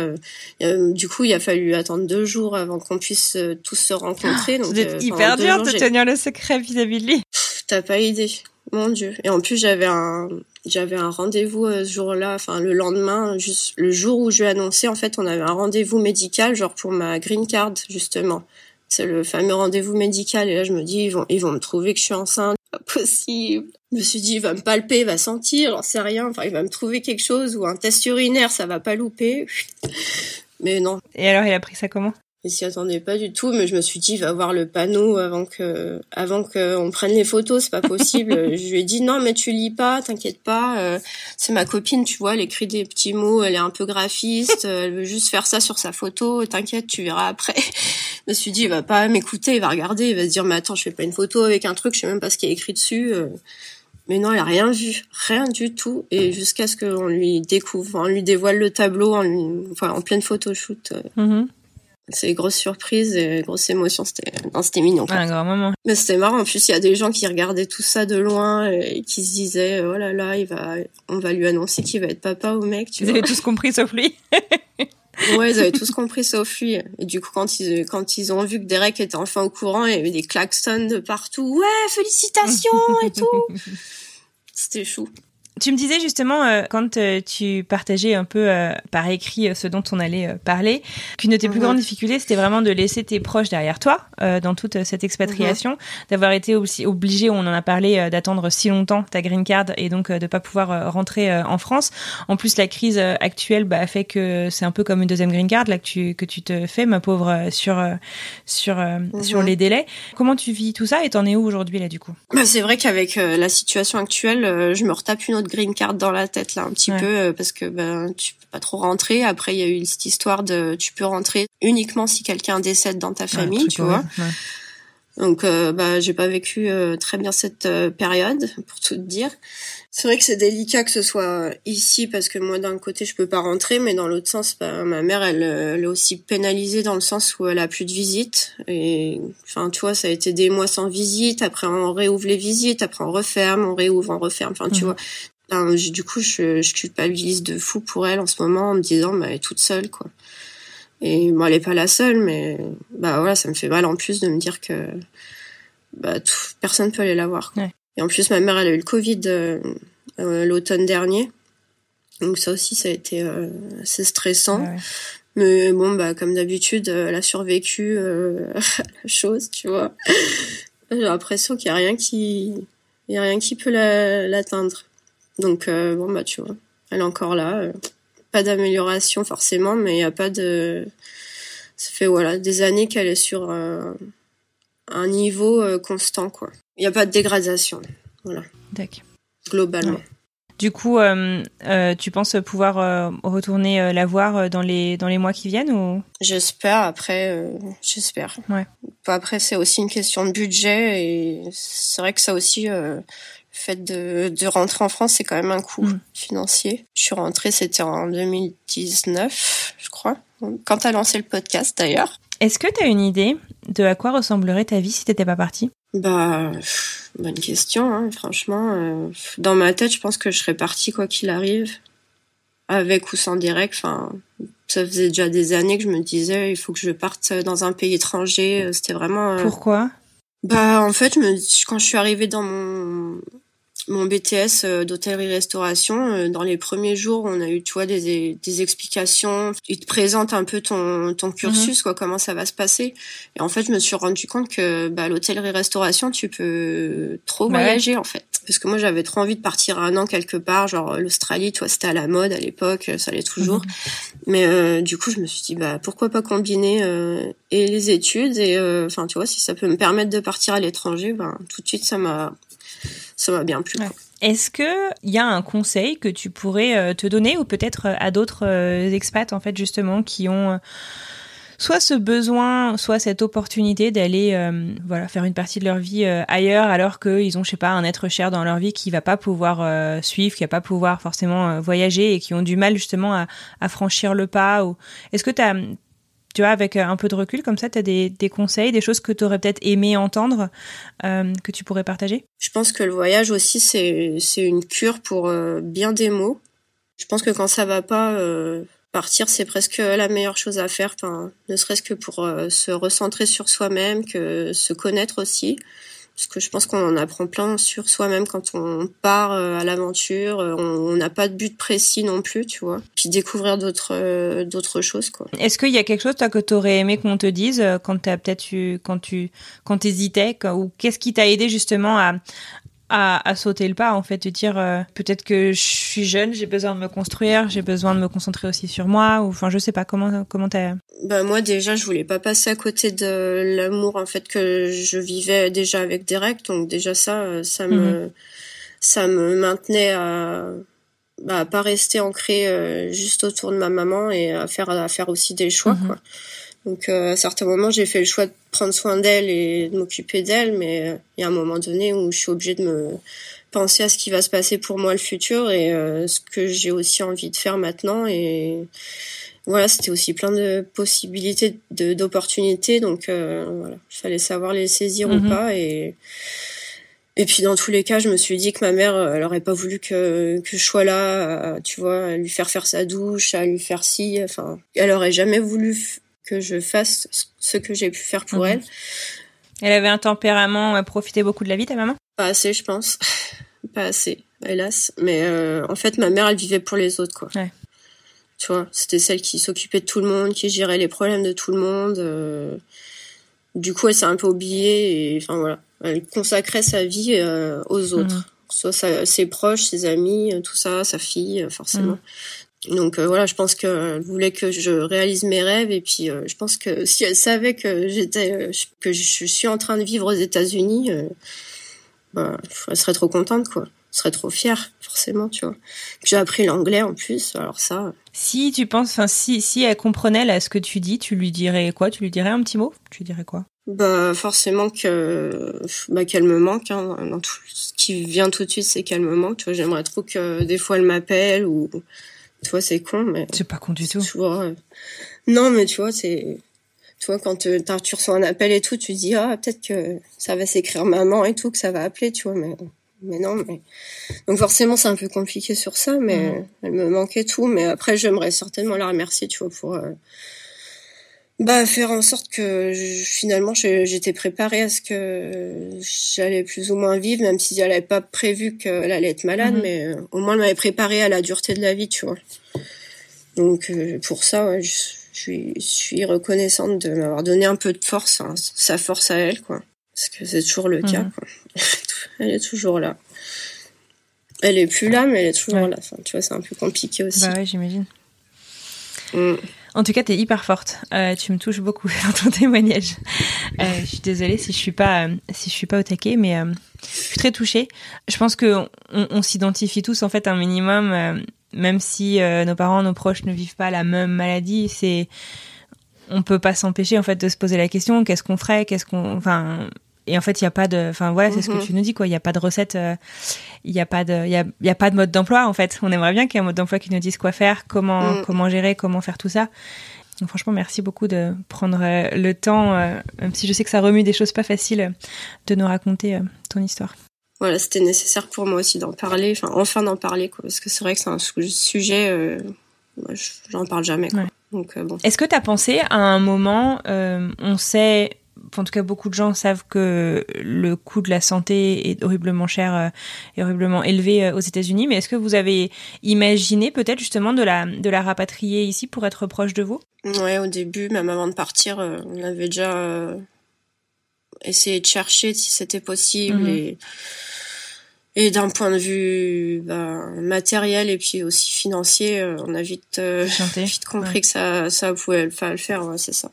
du coup, il a fallu attendre deux jours avant qu'on puisse tous se rencontrer. Donc hyper dur de tenir le secret vis-à-vis de lui. T'as pas idée. Mon dieu. Et en plus, j'avais un, j'avais un rendez-vous euh, ce jour-là, enfin le lendemain, juste le jour où je lui ai annoncé, en fait, on avait un rendez-vous médical, genre pour ma green card, justement. C'est le fameux rendez-vous médical. Et là, je me dis, ils vont, ils vont me trouver que je suis enceinte. Pas possible. Je me suis dit, il va me palper, il va sentir, j'en sais rien. Enfin, il va me trouver quelque chose ou un test urinaire, ça va pas louper. Mais non. Et alors, il a pris ça comment? Je s'y attendait pas du tout, mais je me suis dit, va voir le panneau avant que, avant qu'on prenne les photos, c'est pas possible. je lui ai dit, non, mais tu lis pas, t'inquiète pas, euh, c'est ma copine, tu vois, elle écrit des petits mots, elle est un peu graphiste, elle veut juste faire ça sur sa photo, t'inquiète, tu verras après. je me suis dit, il va pas m'écouter, il va regarder, il va se dire, mais attends, je fais pas une photo avec un truc, je sais même pas ce qui est écrit dessus. Euh. Mais non, elle a rien vu, rien du tout. Et jusqu'à ce qu'on lui découvre, on lui dévoile le tableau, en, lui, enfin, en pleine photoshoot. Euh. Mm-hmm c'est grosse surprise et grosse émotion. C'était c'était mignon un grand moment mais c'était marrant. En plus il y a des gens qui regardaient tout ça de loin et qui se disaient oh là là il va on va lui annoncer qu'il va être papa au mec tu ils avaient tous compris sauf lui. Ouais ils avaient tous compris sauf lui. Et du coup quand ils quand ils ont vu que Derek était enfin au courant il y avait des klaxons de partout. Ouais félicitations et tout. C'était chou tu me disais justement, euh, quand euh, tu partageais un peu euh, par écrit ce dont on allait parler, qu'une de tes plus mhm. grandes difficultés, c'était vraiment de laisser tes proches derrière toi dans toute cette expatriation, mhm. d'avoir été aussi obligé, on en a parlé, d'attendre si longtemps ta green card et donc de pas pouvoir rentrer en France. En plus, la crise actuelle bah, fait que c'est un peu comme une deuxième green card là que tu que tu te fais, ma pauvre, sur sur sur mhm. les délais. Comment tu vis tout ça et t'en es où aujourd'hui là du coup? Bah, C'est vrai qu'avec la situation actuelle, je me retape une autre green card dans la tête là un petit peu euh, parce que ben tu peux pas trop rentrer. Après il y a eu cette histoire de tu peux rentrer uniquement si quelqu'un décède dans ta famille, tu vois. Donc euh, bah j'ai pas vécu euh, très bien cette période pour tout te dire. C'est vrai que c'est délicat que ce soit ici parce que moi d'un côté je peux pas rentrer mais dans l'autre sens bah, ma mère elle, elle est aussi pénalisée dans le sens où elle a plus de visites et enfin tu vois ça a été des mois sans visite après on réouvre les visites après on referme on réouvre on referme enfin tu mhm. vois du coup, je, je culpabilise de fou pour elle en ce moment en me disant, bah, elle est toute seule, quoi. Et bon, elle est pas la seule, mais bah voilà, ça me fait mal en plus de me dire que bah, tout, personne peut aller la voir. Et en plus, ma mère, elle a eu le Covid euh, euh, l'automne dernier, donc ça aussi, ça a été euh, assez stressant. Mais bon, bah comme d'habitude, elle a survécu à la chose, tu vois. J'ai l'impression qu'il y a rien qui, il y a rien qui peut l'atteindre. Donc euh, bon bah tu vois, elle est encore là. Pas d'amélioration forcément, mais il n'y a pas de. Ça fait voilà des années qu'elle est sur un niveau constant quoi. Il n'y a pas de dégradation. Voilà. D'accord. Globalement. Du coup, euh, euh, tu penses pouvoir euh, retourner la voir dans les dans les mois qui viennent ou? J'espère. Après, j'espère. Ouais. Après, c'est aussi une question de budget et c'est vrai que ça aussi, le fait de, de rentrer en France, c'est quand même un coût mm. financier. Je suis rentrée, c'était en 2019, je crois, quand tu as lancé le podcast d'ailleurs. Est-ce que tu as une idée de à quoi ressemblerait ta vie si t'étais pas partie? Bah, bonne question. Hein, franchement, euh, dans ma tête, je pense que je serais partie quoi qu'il arrive, avec ou sans direct. Enfin, ça faisait déjà des années que je me disais, il faut que je parte dans un pays étranger. C'était vraiment. Euh, Pourquoi? Bah, en fait, quand je suis arrivée dans mon mon BTS euh, d'hôtellerie-restauration, euh, dans les premiers jours, on a eu, tu vois, des, des explications. Ils te présentent un peu ton, ton cursus, mhm. quoi, comment ça va se passer. Et en fait, je me suis rendu compte que bah, l'hôtellerie-restauration, tu peux trop bah voyager, en fait. Parce que moi, j'avais trop envie de partir un an quelque part, genre l'Australie, tu vois, c'était à la mode à l'époque, ça l'est toujours. Mhm. Mais euh, du coup, je me suis dit, bah pourquoi pas combiner et les études et, enfin, tu vois, si ça peut me permettre de partir à l'étranger, ben tout de suite, ça m'a ça m'a bien plu. Est-ce que il y a un conseil que tu pourrais euh, te donner ou peut-être euh, à d'autres euh, expats en fait justement qui ont soit ce besoin, soit cette opportunité d'aller voilà faire une partie de leur vie ailleurs alors qu'ils ont je sais pas un être cher dans leur vie qui va pas pouvoir suivre, qui va pas pouvoir forcément voyager et qui ont du mal justement à, à franchir le pas ou est-ce que tu as tu vois, avec euh, un peu de recul, comme ça, tu as des, conseils, des choses que tu aurais peut-être aimé entendre, euh, que tu pourrais partager? Je pense que le voyage aussi, c'est, une cure pour euh, bien des mots. Je pense que quand ça va pas, partir, c'est presque la meilleure chose à faire, ne serait-ce que pour se recentrer sur soi-même, que se connaître aussi parce que je pense qu'on en apprend plein sur soi-même quand on part euh, à l'aventure. Euh, on n'a pas de but précis non plus, tu vois. Puis découvrir d'autres euh, d'autres choses, quoi. Est-ce qu'il y a quelque chose toi que t'aurais aimé qu'on te dise quand t'as peut-être eu quand tu quand t'hésitais ou qu'est-ce qui t'a aidé justement à à, à, sauter le pas, en fait, de dire euh, peut-être que je suis jeune, j'ai besoin de me construire, j'ai besoin de me concentrer aussi sur moi, ou enfin, je sais pas comment comment t'as. Bah moi déjà, je voulais pas passer à côté de l'amour en fait que je vivais déjà avec Derek, donc déjà ça, euh, ça me mhm. ça me maintenait à bah, à pas rester ancré euh, juste autour de ma maman et à faire à faire aussi des choix mhm. quoi. Donc euh, à certains moments, j'ai fait le choix de prendre soin d'elle et de m'occuper d'elle, mais euh, il y a un moment donné où je suis obligée de me penser à ce qui va se passer pour moi le futur et euh, ce que j'ai aussi envie de faire maintenant. Et voilà, c'était aussi plein de possibilités, de d'opportunités, donc voilà, il fallait savoir les saisir ou mhm. pas. Et et puis dans tous les cas, je me suis dit que ma mère, elle aurait pas voulu que que je sois là, tu vois, à lui faire faire sa douche, à lui faire ci, enfin, elle aurait jamais voulu que je fasse ce que j'ai pu faire pour mhm. elle. Elle avait un tempérament, elle profitait beaucoup de la vie, ta maman? Pas assez, je pense. Pas assez, hélas. Mais euh, en fait, ma mère, elle vivait pour les autres, quoi. Ouais. Tu vois, c'était celle qui s'occupait de tout le monde, qui gérait les problèmes de tout le monde. Euh. Du coup, elle s'est un peu oubliée et, enfin voilà, elle consacrait sa vie euh, aux autres. Mhm. Soit ses proches, ses amis, tout ça, sa fille, forcément. Mhm. Donc euh, voilà, je pense qu'elle voulait que je réalise mes rêves et puis euh, je pense que si elle savait que j'étais euh, que je suis en train de vivre aux États-Unis, bah, elle serait trop contente quoi. Elle serait trop fière forcément, tu vois. J'ai appris l'anglais en plus, alors ça. Si tu penses, enfin si si elle comprenait là ce que tu dis, tu lui dirais quoi? Tu lui dirais un petit mot? Tu lui dirais quoi? Bah forcément que bah qu'elle me manque hein, dans tout ce qui vient tout de suite c'est qu'elle me manque tu vois j'aimerais trop que des fois elle m'appelle ou tu vois, c'est con, mais. C'est pas con du tout. Tu vois, non, mais tu vois, c'est. Tu vois, quand tu reçois un appel et tout, tu dis, ah, peut-être que ça va s'écrire maman et tout, que ça va appeler, tu vois, mais. Mais non, mais. Donc forcément, c'est un peu compliqué sur ça, mais elle me manquait tout. Mais après, j'aimerais certainement la remercier, tu vois, pour. Bah faire en sorte que finalement j'étais préparée à ce que j'allais plus ou moins vivre même si j'avais pas prévu qu'elle allait être malade mhm. mais euh, au moins elle m'avait préparée à la dureté de la vie tu vois donc euh, pour ça je, suis, je suis reconnaissante de m'avoir donné un peu de force hein, sa force à elle quoi parce que c'est toujours le cas mhm. quoi. elle est toujours là Elle est plus là, mais elle est toujours là. Enfin, tu vois, c'est un peu compliqué aussi. Bah ouais, j'imagine. Mm. En tout cas, tu es hyper forte. Euh, tu me touches beaucoup dans ton témoignage. Euh, je suis désolée si je suis pas si je suis pas au taquet, mais euh, je suis très touchée. Je pense que on, s'identifie tous en fait un minimum, euh, même si euh, nos parents, nos proches ne vivent pas la même maladie. C'est on peut pas s'empêcher en fait de se poser la question qu'est-ce qu'on ferait, qu'est-ce qu'on, enfin et en fait, il y a pas de, enfin voilà, c'est ce que mhm. tu nous dis quoi. Il y a pas de recette, euh, il y a pas de, il y a, y a, pas de mode d'emploi en fait. On aimerait bien qu'il y ait un mode d'emploi qui nous dise quoi faire, comment, mm. comment gérer, comment faire tout ça. Donc franchement, merci beaucoup de prendre euh, le temps, euh, même si je sais que ça remue des choses pas faciles, de nous raconter ton histoire. Voilà, c'était nécessaire pour moi aussi d'en parler, enfin enfin d'en parler quoi, parce que c'est vrai que c'est un sujet, j'en parle jamais quoi. Donc bon. Est-ce que tu as pensé à un moment, on sait en tout cas beaucoup de gens savent que le coût de la santé est horriblement cher euh, et horriblement élevé euh, aux États-Unis. Mais est-ce que vous avez imaginé peut-être justement de la de la rapatrier ici pour être proche de vous? Ouais, au début, même avant de partir, euh, on avait déjà essayé de chercher si c'était possible mhm. et et d'un point de vue bah, matériel et puis aussi financier, on a vite, vite compris que ça, ça pouvait le faire, c'est ça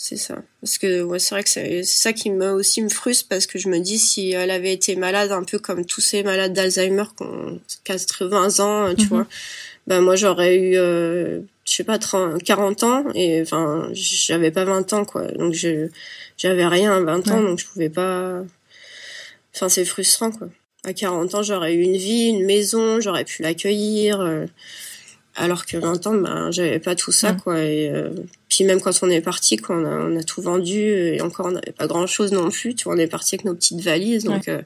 c'est ça. Parce que ouais, c'est vrai que c'est ça qui me aussi me frustre parce que je me dis si elle avait été malade un peu comme tous ces malades d'Alzheimer qui ont 80 ans, tu mhm. vois, ben moi j'aurais eu euh, je sais pas 30, 40 ans et enfin j'avais pas 20 ans quoi. Donc je j'avais rien à 20 ans donc je pouvais pas enfin c'est frustrant quoi. À 40 ans, j'aurais eu une vie, une maison, j'aurais pu l'accueillir. Euh, alors que 20 ans ben j'avais pas tout ça quoi et euh, puis même quand on est parti quoi on a, on a tout vendu et encore on n'avait pas grand chose non plus tu vois on est parti avec nos petites valises donc euh,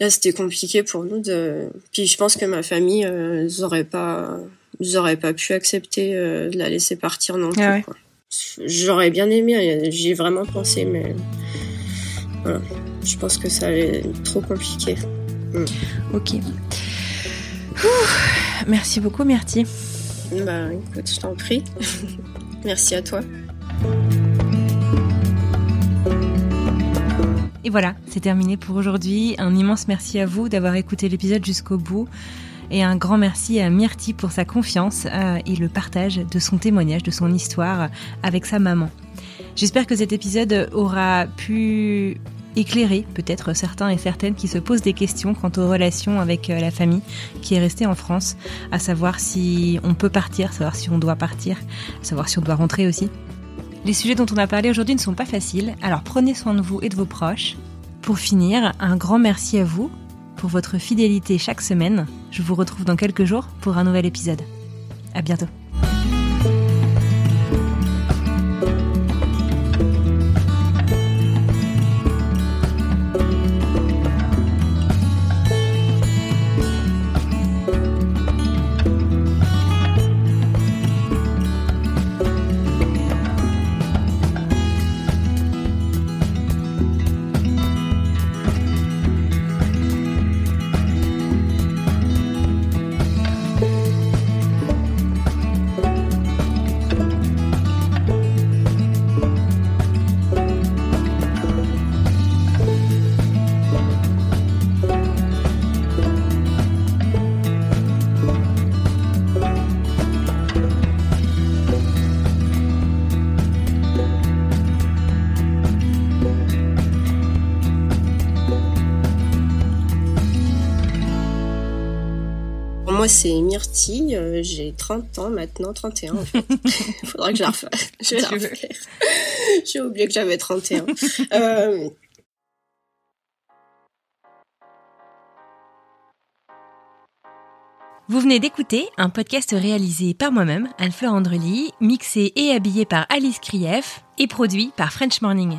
là c'était compliqué pour nous de puis je pense que ma famille euh, ils auraient pas ils auraient pas pu accepter euh, de la laisser partir non ah plus quoi j'aurais bien aimé j'y ai vraiment pensé mais voilà je pense que ça allait être trop compliqué mm. ok merci beaucoup, Myrtille. Bah écoute, je t'en prie. merci à toi. Et voilà, c'est terminé pour aujourd'hui. Un immense merci à vous d'avoir écouté l'épisode jusqu'au bout. Et un grand merci à Myrtille pour sa confiance euh, et le partage de son témoignage, de son histoire avec sa maman. J'espère que cet épisode aura pu éclairer peut-être certains et certaines qui se posent des questions quant aux relations avec euh, la famille qui est restée en France, à savoir si on peut partir, savoir si on doit partir, savoir si on doit rentrer aussi. Les sujets dont on a parlé aujourd'hui ne sont pas faciles, alors prenez soin de vous et de vos proches. Pour finir, un grand merci à vous pour votre fidélité chaque semaine. Je vous retrouve dans quelques jours pour un nouvel épisode. À bientôt. Moi, c'est Myrtille. Euh, j'ai 30 ans maintenant, 31 en fait. Il faudra que je la refasse. J'ai oublié que j'avais 31. Euh, Vous venez d'écouter un podcast réalisé par moi-même, Anne-Fleur Andrely, mixé et habillé par Alice Krief et produit par French Morning.